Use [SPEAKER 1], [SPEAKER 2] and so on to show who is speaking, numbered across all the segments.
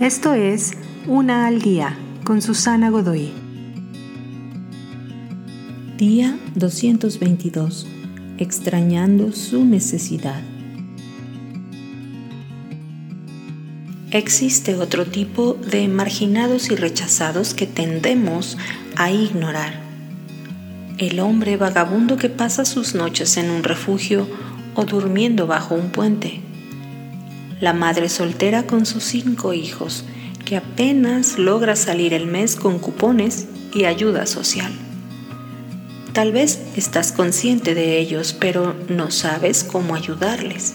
[SPEAKER 1] Esto es Una al Día con Susana Godoy.
[SPEAKER 2] Día 222. Extrañando su necesidad. Existe otro tipo de marginados y rechazados que tendemos a ignorar. El hombre vagabundo que pasa sus noches en un refugio o durmiendo bajo un puente la madre soltera con sus cinco hijos, que apenas logra salir el mes con cupones y ayuda social. Tal vez estás consciente de ellos, pero no sabes cómo ayudarles.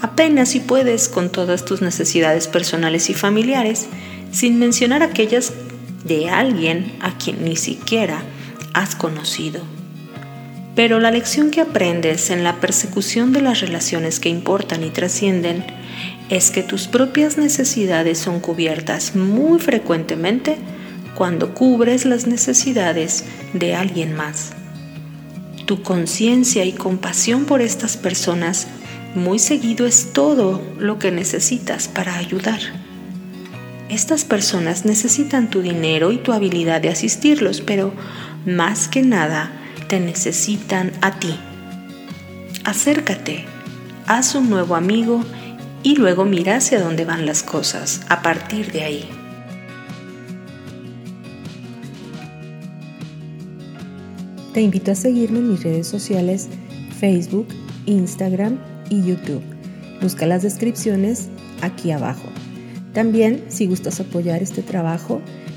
[SPEAKER 2] Apenas si puedes con todas tus necesidades personales y familiares, sin mencionar aquellas de alguien a quien ni siquiera has conocido. Pero la lección que aprendes en la persecución de las relaciones que importan y trascienden es que tus propias necesidades son cubiertas muy frecuentemente cuando cubres las necesidades de alguien más. Tu conciencia y compasión por estas personas muy seguido es todo lo que necesitas para ayudar. Estas personas necesitan tu dinero y tu habilidad de asistirlos, pero más que nada necesitan a ti. Acércate, haz un nuevo amigo y luego mira hacia dónde van las cosas a partir de ahí.
[SPEAKER 1] Te invito a seguirme en mis redes sociales Facebook, Instagram y YouTube. Busca las descripciones aquí abajo. También, si gustas apoyar este trabajo,